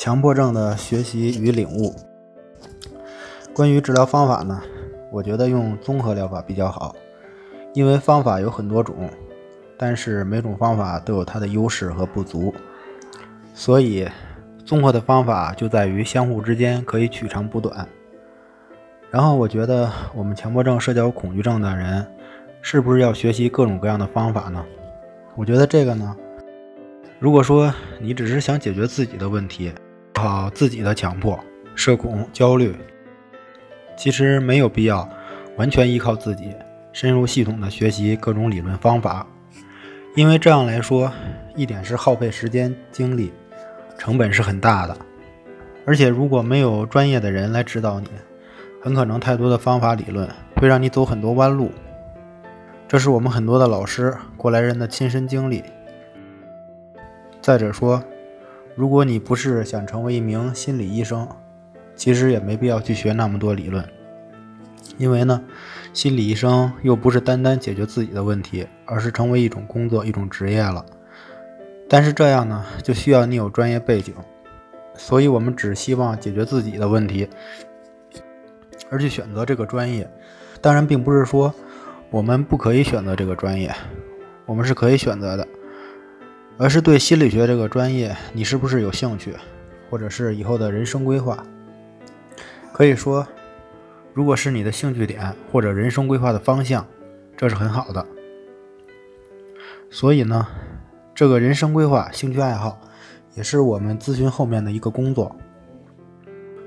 强迫症的学习与领悟。关于治疗方法呢，我觉得用综合疗法比较好，因为方法有很多种，但是每种方法都有它的优势和不足，所以综合的方法就在于相互之间可以取长补短。然后我觉得我们强迫症、社交恐惧症的人，是不是要学习各种各样的方法呢？我觉得这个呢，如果说你只是想解决自己的问题，好自己的强迫、社恐、焦虑，其实没有必要完全依靠自己，深入系统的学习各种理论方法，因为这样来说，一点是耗费时间精力，成本是很大的，而且如果没有专业的人来指导你。很可能太多的方法理论会让你走很多弯路，这是我们很多的老师过来人的亲身经历。再者说，如果你不是想成为一名心理医生，其实也没必要去学那么多理论，因为呢，心理医生又不是单单解决自己的问题，而是成为一种工作、一种职业了。但是这样呢，就需要你有专业背景，所以我们只希望解决自己的问题。而去选择这个专业，当然并不是说我们不可以选择这个专业，我们是可以选择的，而是对心理学这个专业，你是不是有兴趣，或者是以后的人生规划？可以说，如果是你的兴趣点或者人生规划的方向，这是很好的。所以呢，这个人生规划、兴趣爱好，也是我们咨询后面的一个工作。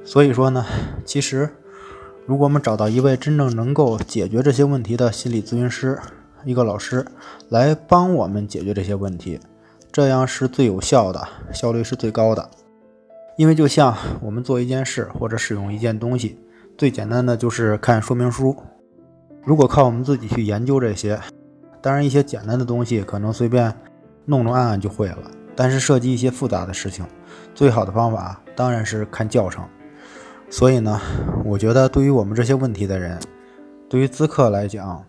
所以说呢，其实。如果我们找到一位真正能够解决这些问题的心理咨询师，一个老师来帮我们解决这些问题，这样是最有效的，效率是最高的。因为就像我们做一件事或者使用一件东西，最简单的就是看说明书。如果靠我们自己去研究这些，当然一些简单的东西可能随便弄弄按按就会了，但是涉及一些复杂的事情，最好的方法当然是看教程。所以呢，我觉得对于我们这些问题的人，对于咨客来讲，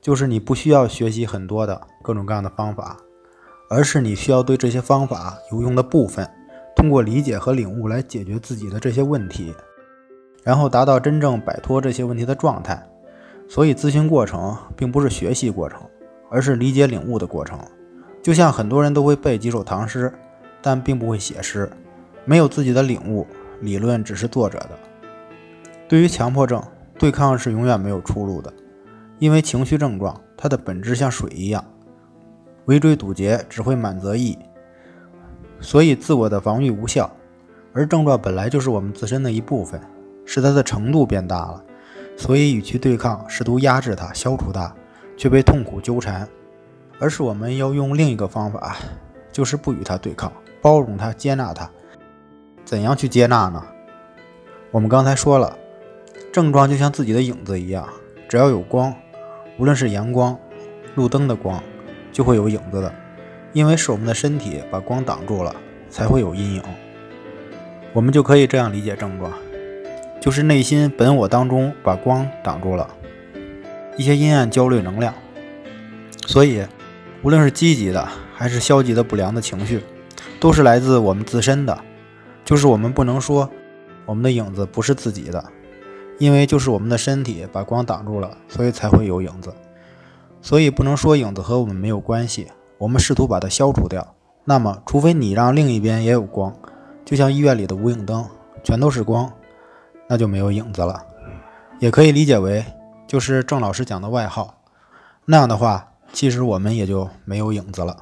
就是你不需要学习很多的各种各样的方法，而是你需要对这些方法有用的部分，通过理解和领悟来解决自己的这些问题，然后达到真正摆脱这些问题的状态。所以咨询过程并不是学习过程，而是理解领悟的过程。就像很多人都会背几首唐诗，但并不会写诗，没有自己的领悟。理论只是作者的。对于强迫症，对抗是永远没有出路的，因为情绪症状它的本质像水一样，围追堵截只会满则溢，所以自我的防御无效。而症状本来就是我们自身的一部分，是它的程度变大了，所以与其对抗，试图压制它、消除它，却被痛苦纠缠，而是我们要用另一个方法，就是不与它对抗，包容它，接纳它。怎样去接纳呢？我们刚才说了，症状就像自己的影子一样，只要有光，无论是阳光、路灯的光，就会有影子的。因为是我们的身体把光挡住了，才会有阴影。我们就可以这样理解症状，就是内心本我当中把光挡住了，一些阴暗、焦虑能量。所以，无论是积极的还是消极的不良的情绪，都是来自我们自身的。就是我们不能说我们的影子不是自己的，因为就是我们的身体把光挡住了，所以才会有影子。所以不能说影子和我们没有关系。我们试图把它消除掉，那么除非你让另一边也有光，就像医院里的无影灯，全都是光，那就没有影子了。也可以理解为就是郑老师讲的外号，那样的话，其实我们也就没有影子了。